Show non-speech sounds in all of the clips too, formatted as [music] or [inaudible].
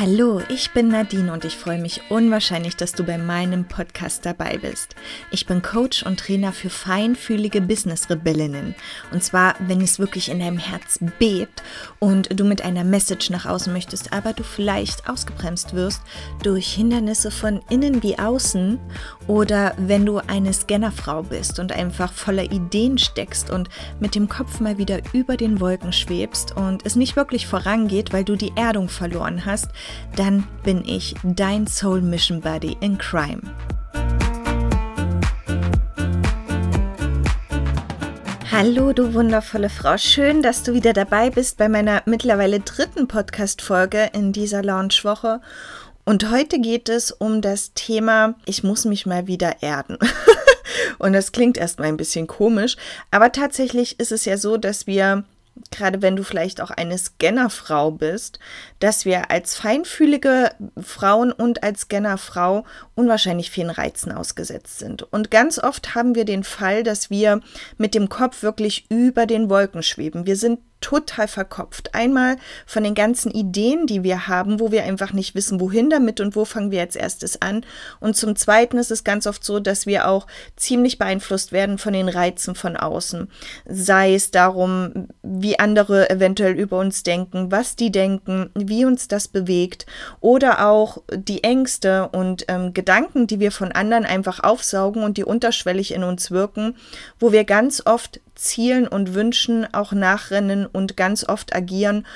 Hallo, ich bin Nadine und ich freue mich unwahrscheinlich, dass du bei meinem Podcast dabei bist. Ich bin Coach und Trainer für feinfühlige Business-Rebellinnen. Und zwar, wenn es wirklich in deinem Herz bebt und du mit einer Message nach außen möchtest, aber du vielleicht ausgebremst wirst durch Hindernisse von innen wie außen oder wenn du eine Scannerfrau bist und einfach voller Ideen steckst und mit dem Kopf mal wieder über den Wolken schwebst und es nicht wirklich vorangeht, weil du die Erdung verloren hast, dann bin ich dein Soul Mission Buddy in Crime. Hallo, du wundervolle Frau. Schön, dass du wieder dabei bist bei meiner mittlerweile dritten Podcast-Folge in dieser Launchwoche. Und heute geht es um das Thema, ich muss mich mal wieder erden. [laughs] Und das klingt erstmal ein bisschen komisch, aber tatsächlich ist es ja so, dass wir gerade wenn du vielleicht auch eine Scannerfrau bist, dass wir als feinfühlige Frauen und als Scannerfrau unwahrscheinlich vielen Reizen ausgesetzt sind. Und ganz oft haben wir den Fall, dass wir mit dem Kopf wirklich über den Wolken schweben. Wir sind total verkopft. Einmal von den ganzen Ideen, die wir haben, wo wir einfach nicht wissen, wohin damit und wo fangen wir als erstes an. Und zum Zweiten ist es ganz oft so, dass wir auch ziemlich beeinflusst werden von den Reizen von außen. Sei es darum, wie andere eventuell über uns denken, was die denken, wie uns das bewegt oder auch die Ängste und ähm, Gedanken, die wir von anderen einfach aufsaugen und die unterschwellig in uns wirken, wo wir ganz oft Zielen und Wünschen auch nachrennen und ganz oft agieren,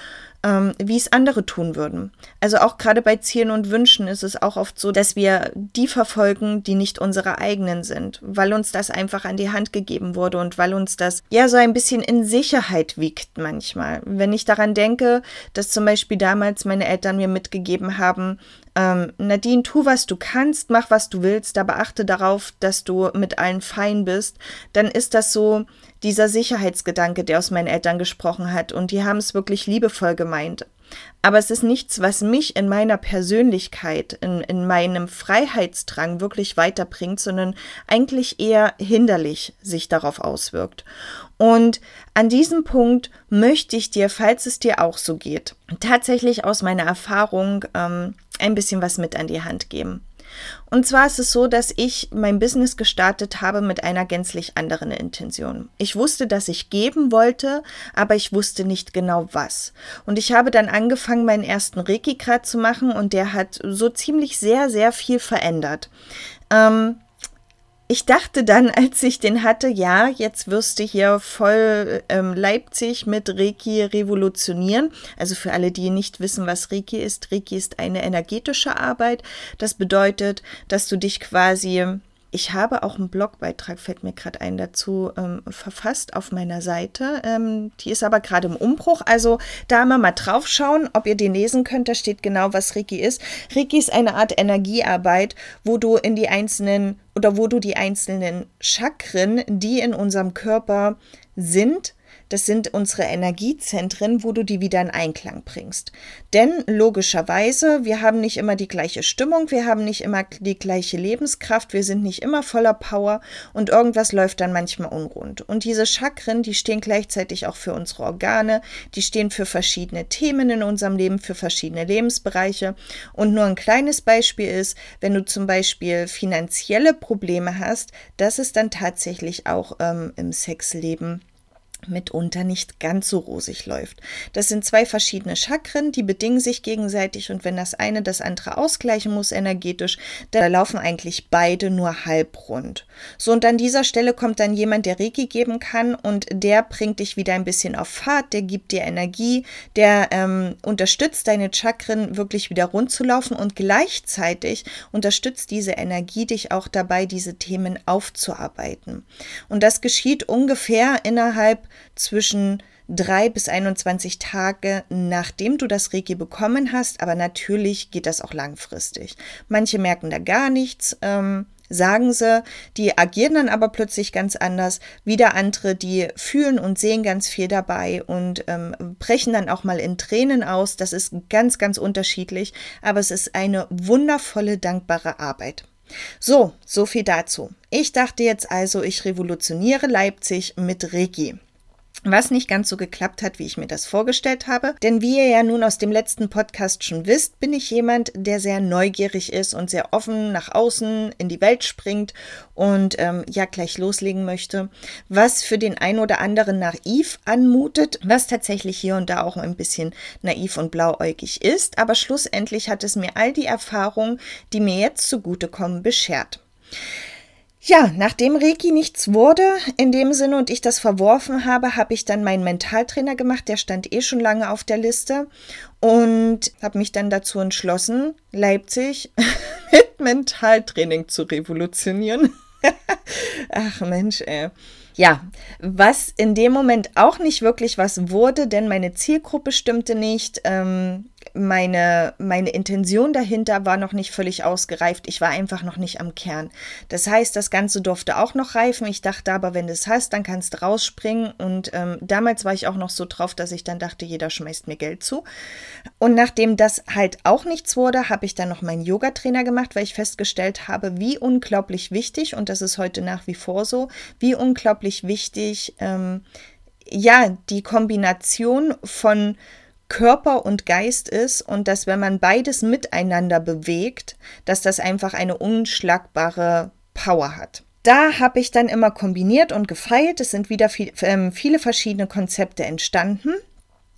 ähm, wie es andere tun würden. Also auch gerade bei Zielen und Wünschen ist es auch oft so, dass wir die verfolgen, die nicht unsere eigenen sind, weil uns das einfach an die Hand gegeben wurde und weil uns das ja so ein bisschen in Sicherheit wiegt manchmal. Wenn ich daran denke, dass zum Beispiel damals meine Eltern mir mitgegeben haben, ähm, Nadine, tu, was du kannst, mach, was du willst, aber achte darauf, dass du mit allen fein bist, dann ist das so dieser Sicherheitsgedanke, der aus meinen Eltern gesprochen hat. Und die haben es wirklich liebevoll gemeint. Aber es ist nichts, was mich in meiner Persönlichkeit, in, in meinem Freiheitsdrang wirklich weiterbringt, sondern eigentlich eher hinderlich sich darauf auswirkt. Und an diesem Punkt möchte ich dir, falls es dir auch so geht, tatsächlich aus meiner Erfahrung ähm, ein bisschen was mit an die Hand geben. Und zwar ist es so, dass ich mein Business gestartet habe mit einer gänzlich anderen Intention. Ich wusste, dass ich geben wollte, aber ich wusste nicht genau was. Und ich habe dann angefangen, meinen ersten Reiki-Grad zu machen und der hat so ziemlich sehr, sehr viel verändert. Ähm, ich dachte dann, als ich den hatte, ja, jetzt wirst du hier voll ähm, Leipzig mit Reiki revolutionieren. Also für alle, die nicht wissen, was Reiki ist, Reiki ist eine energetische Arbeit. Das bedeutet, dass du dich quasi ich habe auch einen Blogbeitrag, fällt mir gerade ein, dazu ähm, verfasst auf meiner Seite. Ähm, die ist aber gerade im Umbruch. Also da mal mal drauf schauen, ob ihr den lesen könnt. Da steht genau, was Reiki ist. Reiki ist eine Art Energiearbeit, wo du in die einzelnen oder wo du die einzelnen Chakren, die in unserem Körper sind, das sind unsere Energiezentren, wo du die wieder in Einklang bringst. Denn logischerweise, wir haben nicht immer die gleiche Stimmung, wir haben nicht immer die gleiche Lebenskraft, wir sind nicht immer voller Power und irgendwas läuft dann manchmal unrund. Und diese Chakren, die stehen gleichzeitig auch für unsere Organe, die stehen für verschiedene Themen in unserem Leben, für verschiedene Lebensbereiche. Und nur ein kleines Beispiel ist, wenn du zum Beispiel finanzielle Probleme hast, dass es dann tatsächlich auch ähm, im Sexleben mitunter nicht ganz so rosig läuft. Das sind zwei verschiedene Chakren, die bedingen sich gegenseitig und wenn das eine das andere ausgleichen muss energetisch, dann laufen eigentlich beide nur halbrund. So und an dieser Stelle kommt dann jemand, der Reiki geben kann und der bringt dich wieder ein bisschen auf Fahrt, der gibt dir Energie, der ähm, unterstützt deine Chakren wirklich wieder rund zu laufen und gleichzeitig unterstützt diese Energie dich auch dabei, diese Themen aufzuarbeiten. Und das geschieht ungefähr innerhalb zwischen drei bis 21 Tage, nachdem du das Reiki bekommen hast, aber natürlich geht das auch langfristig. Manche merken da gar nichts, ähm, sagen sie, die agieren dann aber plötzlich ganz anders. Wieder andere, die fühlen und sehen ganz viel dabei und ähm, brechen dann auch mal in Tränen aus. Das ist ganz, ganz unterschiedlich, aber es ist eine wundervolle, dankbare Arbeit. So, so viel dazu. Ich dachte jetzt also, ich revolutioniere Leipzig mit Reiki. Was nicht ganz so geklappt hat, wie ich mir das vorgestellt habe. Denn wie ihr ja nun aus dem letzten Podcast schon wisst, bin ich jemand, der sehr neugierig ist und sehr offen nach außen in die Welt springt und ähm, ja gleich loslegen möchte, was für den einen oder anderen naiv anmutet, was tatsächlich hier und da auch ein bisschen naiv und blauäugig ist. Aber schlussendlich hat es mir all die Erfahrungen, die mir jetzt zugutekommen, beschert. Ja, nachdem Reiki nichts wurde, in dem Sinne und ich das verworfen habe, habe ich dann meinen Mentaltrainer gemacht. Der stand eh schon lange auf der Liste und habe mich dann dazu entschlossen, Leipzig [laughs] mit Mentaltraining zu revolutionieren. [laughs] Ach Mensch, ey. Ja, was in dem Moment auch nicht wirklich was wurde, denn meine Zielgruppe stimmte nicht. Ähm, meine, meine Intention dahinter war noch nicht völlig ausgereift. Ich war einfach noch nicht am Kern. Das heißt, das Ganze durfte auch noch reifen. Ich dachte aber, wenn du es hast, dann kannst du rausspringen. Und ähm, damals war ich auch noch so drauf, dass ich dann dachte, jeder schmeißt mir Geld zu. Und nachdem das halt auch nichts wurde, habe ich dann noch meinen Yoga-Trainer gemacht, weil ich festgestellt habe, wie unglaublich wichtig, und das ist heute nach wie vor so, wie unglaublich wichtig, ähm, ja, die Kombination von Körper und Geist ist und dass wenn man beides miteinander bewegt, dass das einfach eine unschlagbare Power hat. Da habe ich dann immer kombiniert und gefeilt. Es sind wieder viel, äh, viele verschiedene Konzepte entstanden.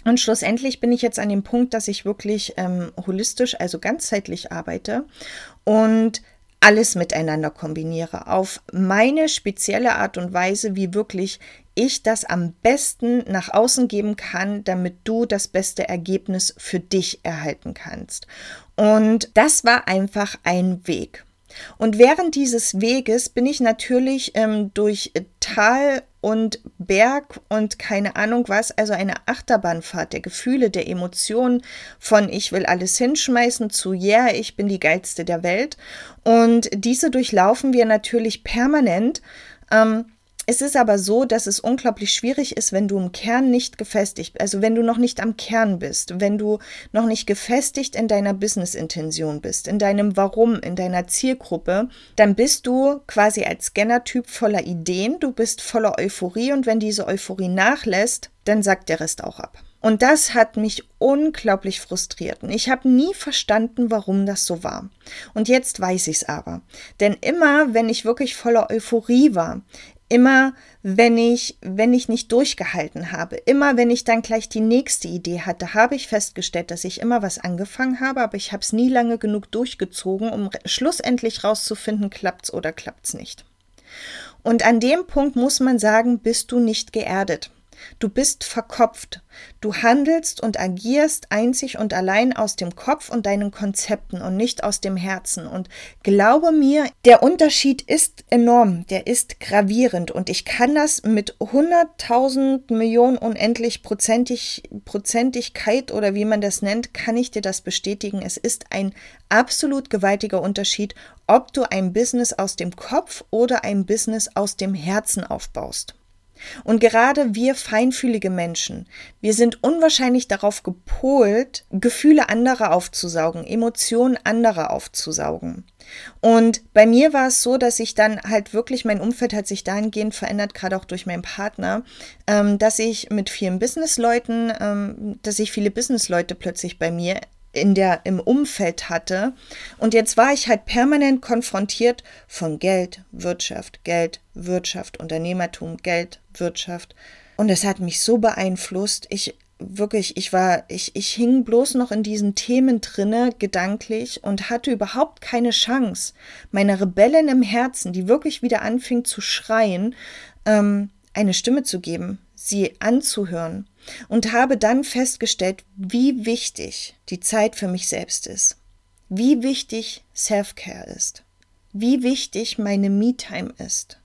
Und schlussendlich bin ich jetzt an dem Punkt, dass ich wirklich ähm, holistisch, also ganzheitlich arbeite und alles miteinander kombiniere auf meine spezielle Art und Weise, wie wirklich ich das am besten nach außen geben kann, damit du das beste Ergebnis für dich erhalten kannst. Und das war einfach ein Weg. Und während dieses Weges bin ich natürlich ähm, durch Tal und Berg und keine Ahnung was, also eine Achterbahnfahrt der Gefühle, der Emotionen von ich will alles hinschmeißen zu yeah, ich bin die geilste der Welt. Und diese durchlaufen wir natürlich permanent. Ähm, es ist aber so, dass es unglaublich schwierig ist, wenn du im Kern nicht gefestigt, also wenn du noch nicht am Kern bist, wenn du noch nicht gefestigt in deiner Business-Intention bist, in deinem Warum, in deiner Zielgruppe, dann bist du quasi als Scanner-Typ voller Ideen, du bist voller Euphorie und wenn diese Euphorie nachlässt, dann sagt der Rest auch ab. Und das hat mich unglaublich frustriert. Und ich habe nie verstanden, warum das so war. Und jetzt weiß ich es aber. Denn immer, wenn ich wirklich voller Euphorie war, immer wenn ich, wenn ich nicht durchgehalten habe, immer wenn ich dann gleich die nächste Idee hatte, habe ich festgestellt, dass ich immer was angefangen habe, aber ich habe es nie lange genug durchgezogen, um schlussendlich rauszufinden, klappt es oder klappt es nicht. Und an dem Punkt muss man sagen, bist du nicht geerdet. Du bist verkopft. Du handelst und agierst einzig und allein aus dem Kopf und deinen Konzepten und nicht aus dem Herzen. Und glaube mir, der Unterschied ist enorm, der ist gravierend und ich kann das mit 100.000 Millionen unendlich prozentig, Prozentigkeit oder wie man das nennt, kann ich dir das bestätigen. Es ist ein absolut gewaltiger Unterschied, ob du ein Business aus dem Kopf oder ein Business aus dem Herzen aufbaust. Und gerade wir feinfühlige Menschen, wir sind unwahrscheinlich darauf gepolt, Gefühle anderer aufzusaugen, Emotionen anderer aufzusaugen. Und bei mir war es so, dass ich dann halt wirklich, mein Umfeld hat sich dahingehend verändert, gerade auch durch meinen Partner, ähm, dass ich mit vielen Businessleuten, ähm, dass ich viele Businessleute plötzlich bei mir in der, im Umfeld hatte. Und jetzt war ich halt permanent konfrontiert von Geld, Wirtschaft, Geld, Wirtschaft, Unternehmertum, Geld, Wirtschaft. Und es hat mich so beeinflusst. Ich wirklich, ich war, ich, ich hing bloß noch in diesen Themen drinne, gedanklich, und hatte überhaupt keine Chance, meine Rebellen im Herzen, die wirklich wieder anfing zu schreien, ähm, eine Stimme zu geben, sie anzuhören und habe dann festgestellt, wie wichtig die Zeit für mich selbst ist, wie wichtig Self-Care ist, wie wichtig meine Me-Time ist.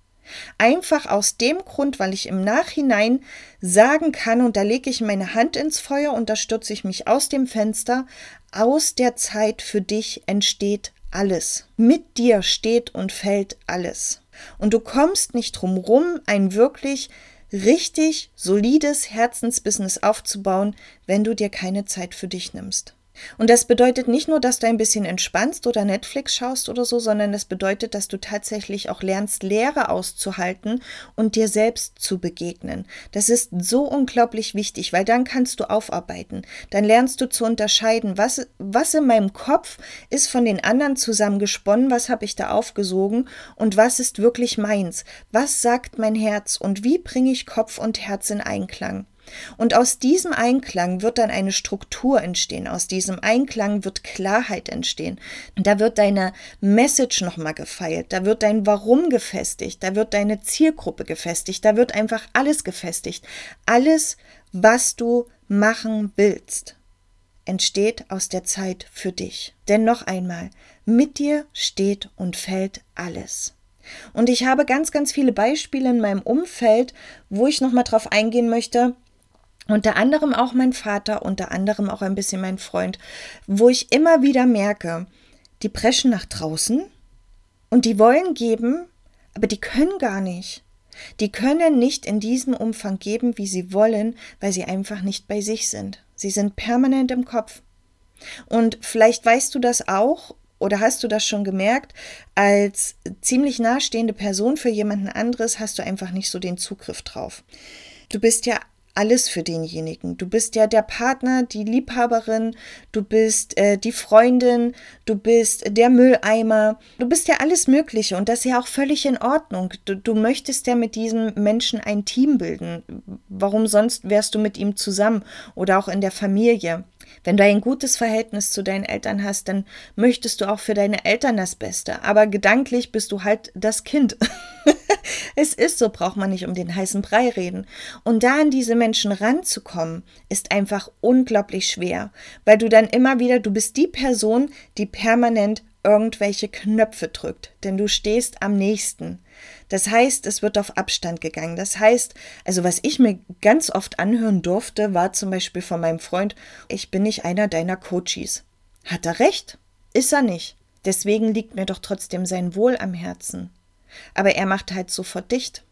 Einfach aus dem Grund, weil ich im Nachhinein sagen kann, und da lege ich meine Hand ins Feuer und da stürze ich mich aus dem Fenster, aus der Zeit für dich entsteht alles. Mit dir steht und fällt alles. Und du kommst nicht drum rum, ein wirklich richtig solides Herzensbusiness aufzubauen, wenn du dir keine Zeit für dich nimmst. Und das bedeutet nicht nur, dass du ein bisschen entspannst oder Netflix schaust oder so, sondern das bedeutet, dass du tatsächlich auch lernst, Leere auszuhalten und dir selbst zu begegnen. Das ist so unglaublich wichtig, weil dann kannst du aufarbeiten. Dann lernst du zu unterscheiden, was, was in meinem Kopf ist von den anderen zusammen gesponnen, was habe ich da aufgesogen und was ist wirklich meins. Was sagt mein Herz und wie bringe ich Kopf und Herz in Einklang? Und aus diesem Einklang wird dann eine Struktur entstehen. Aus diesem Einklang wird Klarheit entstehen. Da wird deine Message nochmal gefeilt. Da wird dein Warum gefestigt. Da wird deine Zielgruppe gefestigt. Da wird einfach alles gefestigt. Alles, was du machen willst, entsteht aus der Zeit für dich. Denn noch einmal, mit dir steht und fällt alles. Und ich habe ganz, ganz viele Beispiele in meinem Umfeld, wo ich nochmal drauf eingehen möchte, unter anderem auch mein Vater, unter anderem auch ein bisschen mein Freund, wo ich immer wieder merke, die preschen nach draußen und die wollen geben, aber die können gar nicht. Die können nicht in diesem Umfang geben, wie sie wollen, weil sie einfach nicht bei sich sind. Sie sind permanent im Kopf. Und vielleicht weißt du das auch oder hast du das schon gemerkt, als ziemlich nahestehende Person für jemanden anderes hast du einfach nicht so den Zugriff drauf. Du bist ja alles für denjenigen. Du bist ja der Partner, die Liebhaberin, du bist äh, die Freundin, du bist der Mülleimer, du bist ja alles Mögliche und das ist ja auch völlig in Ordnung. Du, du möchtest ja mit diesem Menschen ein Team bilden. Warum sonst wärst du mit ihm zusammen oder auch in der Familie? Wenn du ein gutes Verhältnis zu deinen Eltern hast, dann möchtest du auch für deine Eltern das Beste. Aber gedanklich bist du halt das Kind. [laughs] es ist so, braucht man nicht um den heißen Brei reden. Und da an diese Menschen ranzukommen, ist einfach unglaublich schwer, weil du dann immer wieder, du bist die Person, die permanent irgendwelche Knöpfe drückt, denn du stehst am nächsten. Das heißt, es wird auf Abstand gegangen. Das heißt, also was ich mir ganz oft anhören durfte, war zum Beispiel von meinem Freund, ich bin nicht einer deiner Coaches. Hat er recht? Ist er nicht. Deswegen liegt mir doch trotzdem sein Wohl am Herzen. Aber er macht halt sofort dicht.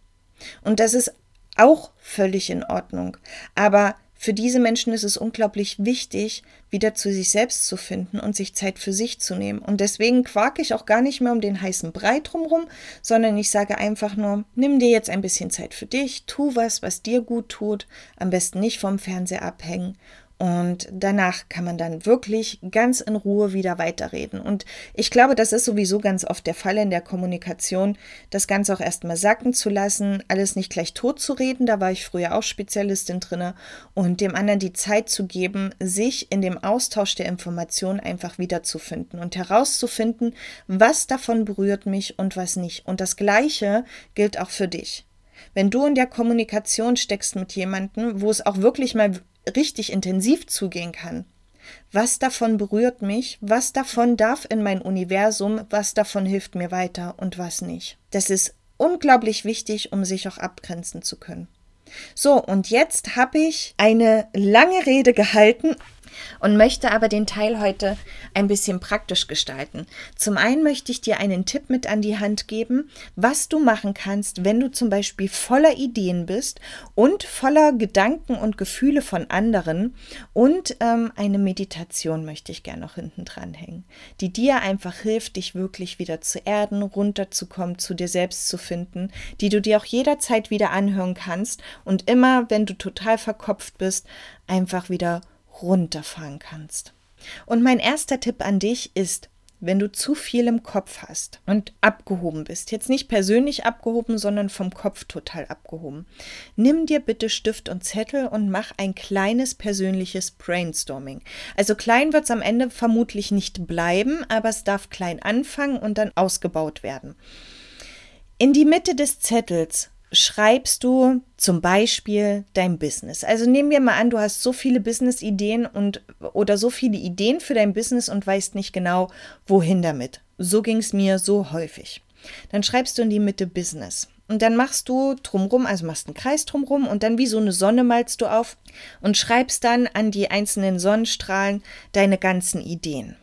Und das ist auch völlig in Ordnung. Aber für diese Menschen ist es unglaublich wichtig, wieder zu sich selbst zu finden und sich Zeit für sich zu nehmen. Und deswegen quake ich auch gar nicht mehr um den heißen Brei drumherum, sondern ich sage einfach nur, nimm dir jetzt ein bisschen Zeit für dich, tu was, was dir gut tut, am besten nicht vom Fernseher abhängen und danach kann man dann wirklich ganz in Ruhe wieder weiterreden. Und ich glaube, das ist sowieso ganz oft der Fall in der Kommunikation, das Ganze auch erstmal sacken zu lassen, alles nicht gleich tot zu reden. Da war ich früher auch Spezialistin drinne. Und dem anderen die Zeit zu geben, sich in dem Austausch der Informationen einfach wiederzufinden und herauszufinden, was davon berührt mich und was nicht. Und das Gleiche gilt auch für dich. Wenn du in der Kommunikation steckst mit jemandem, wo es auch wirklich mal richtig intensiv zugehen kann. Was davon berührt mich? Was davon darf in mein Universum? Was davon hilft mir weiter und was nicht? Das ist unglaublich wichtig, um sich auch abgrenzen zu können. So, und jetzt habe ich eine lange Rede gehalten und möchte aber den Teil heute ein bisschen praktisch gestalten. Zum einen möchte ich dir einen Tipp mit an die Hand geben, was du machen kannst, wenn du zum Beispiel voller Ideen bist und voller Gedanken und Gefühle von anderen und ähm, eine Meditation möchte ich gerne noch hinten dran hängen, die dir einfach hilft, dich wirklich wieder zu erden, runterzukommen, zu dir selbst zu finden, die du dir auch jederzeit wieder anhören kannst und immer, wenn du total verkopft bist, einfach wieder runterfahren kannst. Und mein erster Tipp an dich ist, wenn du zu viel im Kopf hast und abgehoben bist, jetzt nicht persönlich abgehoben, sondern vom Kopf total abgehoben, nimm dir bitte Stift und Zettel und mach ein kleines persönliches Brainstorming. Also klein wird es am Ende vermutlich nicht bleiben, aber es darf klein anfangen und dann ausgebaut werden. In die Mitte des Zettels schreibst du zum Beispiel dein Business. Also nehmen wir mal an, du hast so viele Business-Ideen und oder so viele Ideen für dein Business und weißt nicht genau, wohin damit. So ging es mir so häufig. Dann schreibst du in die Mitte Business. Und dann machst du drumrum, also machst einen Kreis drumrum und dann wie so eine Sonne malst du auf und schreibst dann an die einzelnen Sonnenstrahlen deine ganzen Ideen.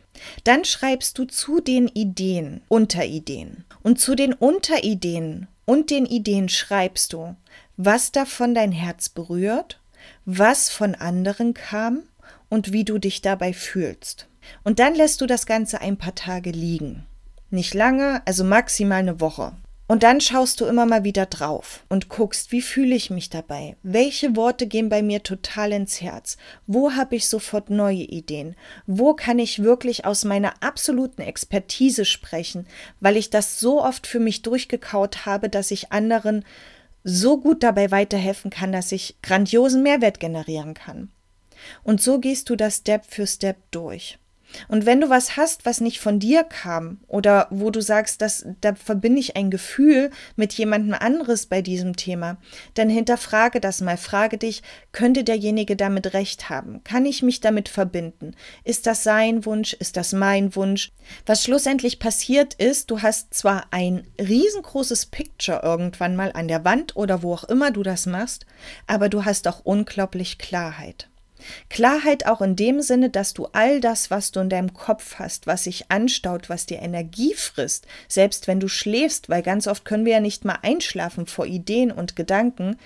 Dann schreibst du zu den Ideen Unterideen. Und zu den Unterideen und den Ideen schreibst du, was davon dein Herz berührt, was von anderen kam und wie du dich dabei fühlst. Und dann lässt du das Ganze ein paar Tage liegen. Nicht lange, also maximal eine Woche. Und dann schaust du immer mal wieder drauf und guckst, wie fühle ich mich dabei? Welche Worte gehen bei mir total ins Herz? Wo habe ich sofort neue Ideen? Wo kann ich wirklich aus meiner absoluten Expertise sprechen, weil ich das so oft für mich durchgekaut habe, dass ich anderen so gut dabei weiterhelfen kann, dass ich grandiosen Mehrwert generieren kann. Und so gehst du das Step für Step durch. Und wenn du was hast, was nicht von dir kam oder wo du sagst, dass, da verbinde ich ein Gefühl mit jemandem anderes bei diesem Thema, dann hinterfrage das mal. Frage dich, könnte derjenige damit recht haben? Kann ich mich damit verbinden? Ist das sein Wunsch? Ist das mein Wunsch? Was schlussendlich passiert ist, du hast zwar ein riesengroßes Picture irgendwann mal an der Wand oder wo auch immer du das machst, aber du hast auch unglaublich Klarheit. Klarheit auch in dem Sinne, dass du all das, was du in deinem Kopf hast, was sich anstaut, was dir Energie frisst, selbst wenn du schläfst, weil ganz oft können wir ja nicht mal einschlafen vor Ideen und Gedanken,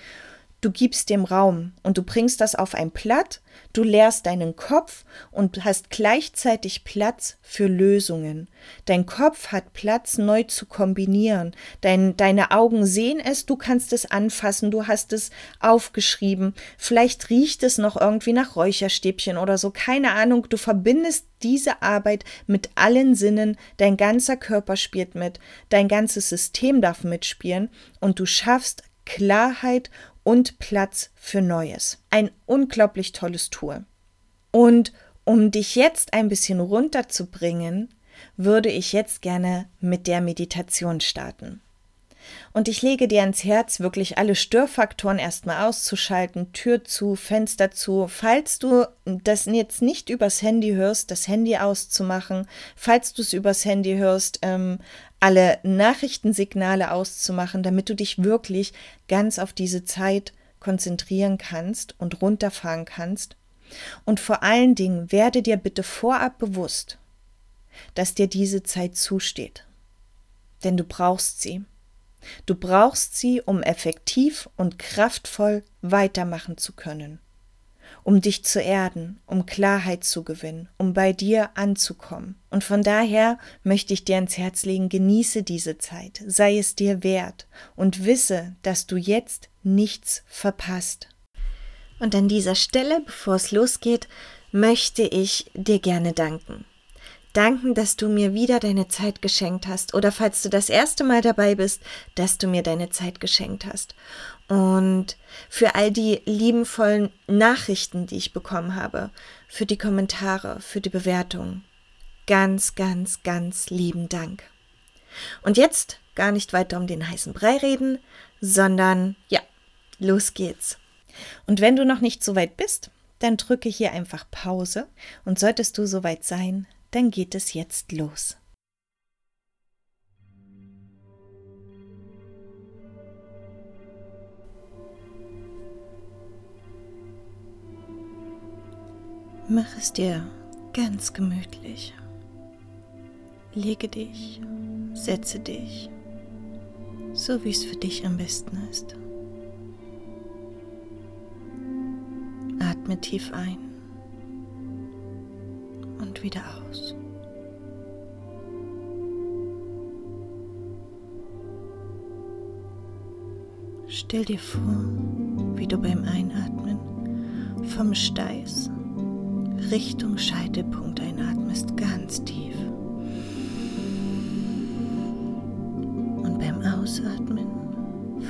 Du gibst dem Raum und du bringst das auf ein Blatt, du leerst deinen Kopf und hast gleichzeitig Platz für Lösungen. Dein Kopf hat Platz, neu zu kombinieren. Dein, deine Augen sehen es, du kannst es anfassen, du hast es aufgeschrieben. Vielleicht riecht es noch irgendwie nach Räucherstäbchen oder so, keine Ahnung. Du verbindest diese Arbeit mit allen Sinnen, dein ganzer Körper spielt mit, dein ganzes System darf mitspielen und du schaffst Klarheit und Platz für Neues. Ein unglaublich tolles Tool. Und um dich jetzt ein bisschen runterzubringen, würde ich jetzt gerne mit der Meditation starten. Und ich lege dir ans Herz, wirklich alle Störfaktoren erstmal auszuschalten, Tür zu, Fenster zu. Falls du das jetzt nicht übers Handy hörst, das Handy auszumachen. Falls du es übers Handy hörst, ähm, alle Nachrichtensignale auszumachen, damit du dich wirklich ganz auf diese Zeit konzentrieren kannst und runterfahren kannst. Und vor allen Dingen werde dir bitte vorab bewusst, dass dir diese Zeit zusteht. Denn du brauchst sie. Du brauchst sie, um effektiv und kraftvoll weitermachen zu können, um dich zu erden, um Klarheit zu gewinnen, um bei dir anzukommen. Und von daher möchte ich dir ans Herz legen, genieße diese Zeit, sei es dir wert und wisse, dass du jetzt nichts verpasst. Und an dieser Stelle, bevor es losgeht, möchte ich dir gerne danken danken, dass du mir wieder deine Zeit geschenkt hast oder falls du das erste Mal dabei bist, dass du mir deine Zeit geschenkt hast. Und für all die liebenvollen Nachrichten, die ich bekommen habe, für die Kommentare, für die Bewertungen. Ganz, ganz, ganz lieben Dank. Und jetzt gar nicht weiter um den heißen Brei reden, sondern ja, los geht's. Und wenn du noch nicht so weit bist, dann drücke hier einfach Pause und solltest du soweit sein, dann geht es jetzt los. Mach es dir ganz gemütlich. Lege dich, setze dich, so wie es für dich am besten ist. Atme tief ein und wieder aus. Stell dir vor, wie du beim Einatmen vom Steiß Richtung Scheitelpunkt einatmest, ganz tief. Und beim Ausatmen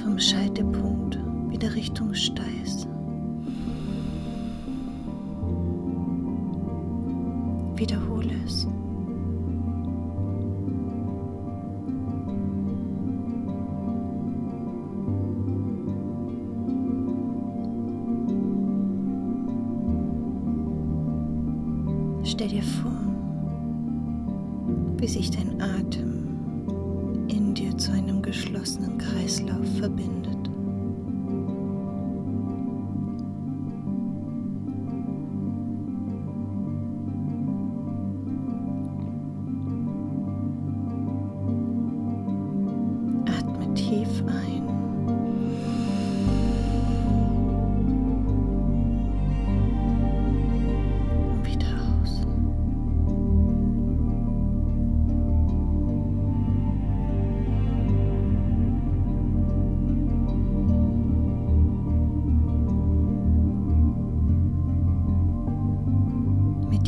vom Scheitelpunkt wieder Richtung Steiß. Stell dir vor, wie sich dein Atem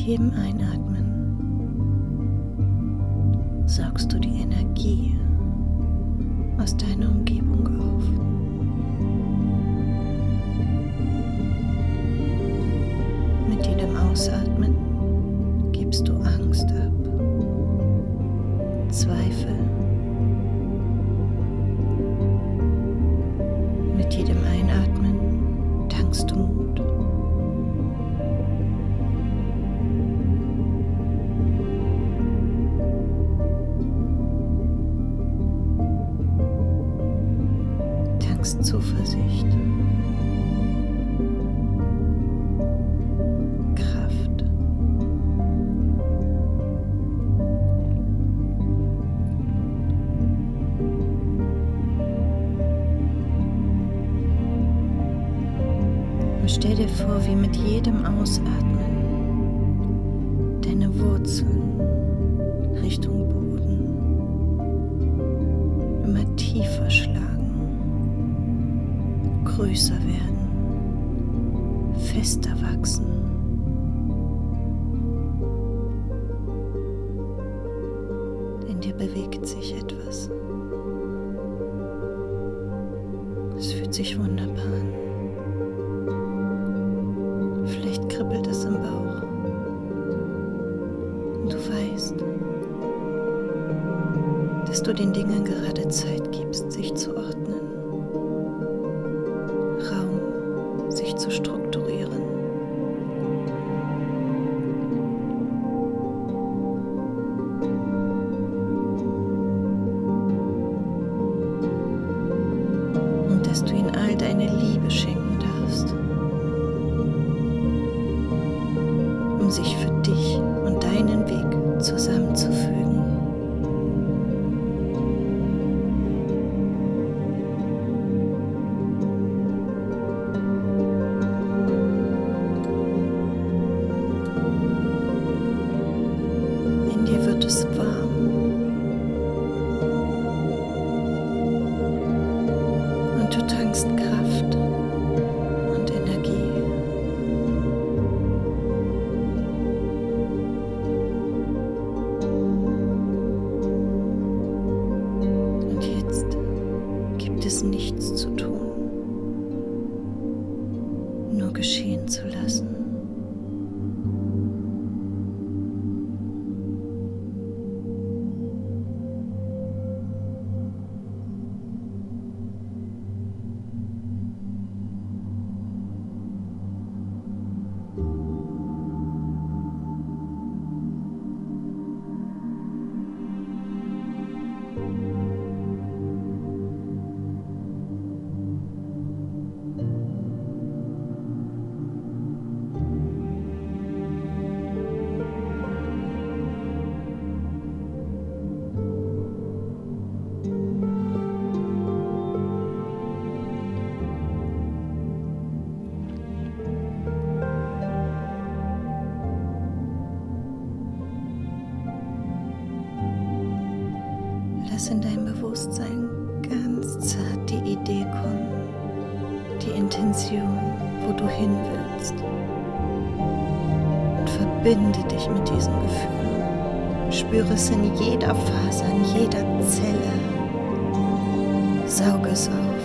jedem Einatmen saugst du die Energie aus deiner Umgebung auf. Mit jedem Ausatmen gibst du Angst ab, Zweifel. Mit jedem Einatmen tankst du Mut. Und stell dir vor, wie mit jedem Ausatmen deine Wurzeln Richtung Boden immer tiefer schlagen, größer werden, fester wachsen. In dir bewegt sich etwas. Es fühlt sich wunderbar an. Du den Dingen gerade Zeit gibst, sich zu ordnen. Raum, sich zu strukturieren. Und dass du ihnen all deine Liebe schenken darfst. um sich für dich und deinen Weg zusammenzufügen. In dein Bewusstsein ganz zart die Idee kommen, die Intention, wo du hin willst. Und verbinde dich mit diesem Gefühl. Spüre es in jeder Faser, in jeder Zelle. Sauge es auf.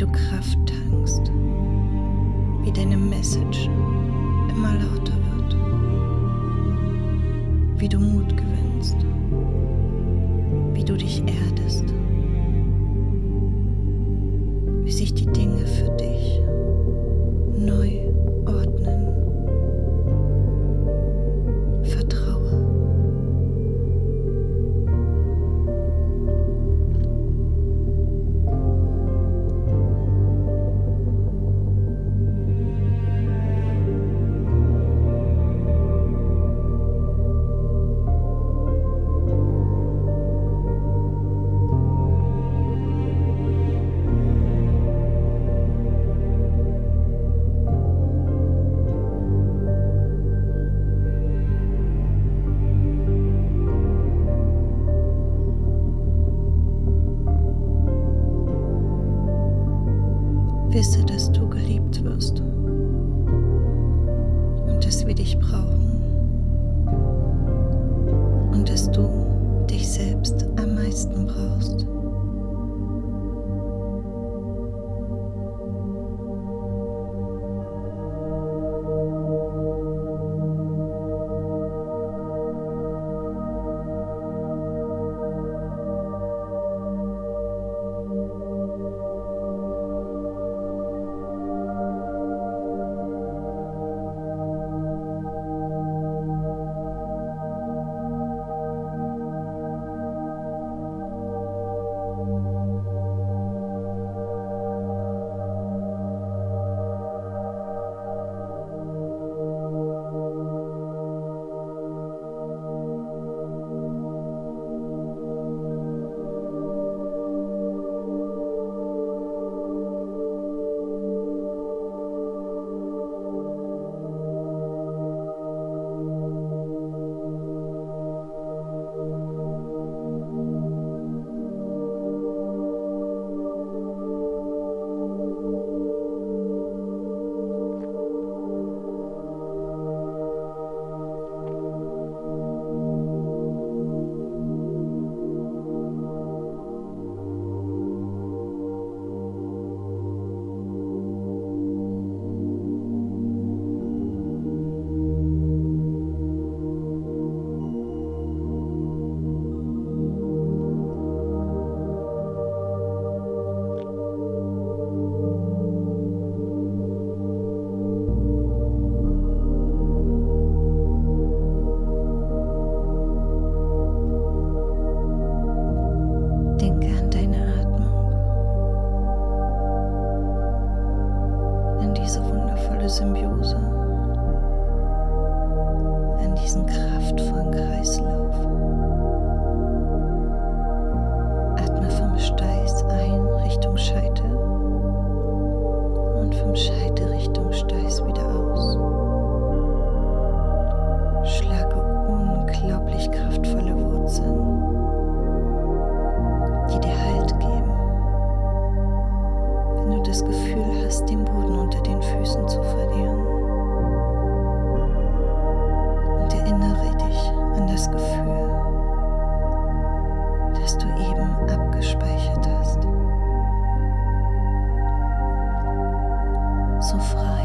Du Kraft tankst, wie deine Message Wisse, dass du geliebt wirst und dass wir dich brauchen so.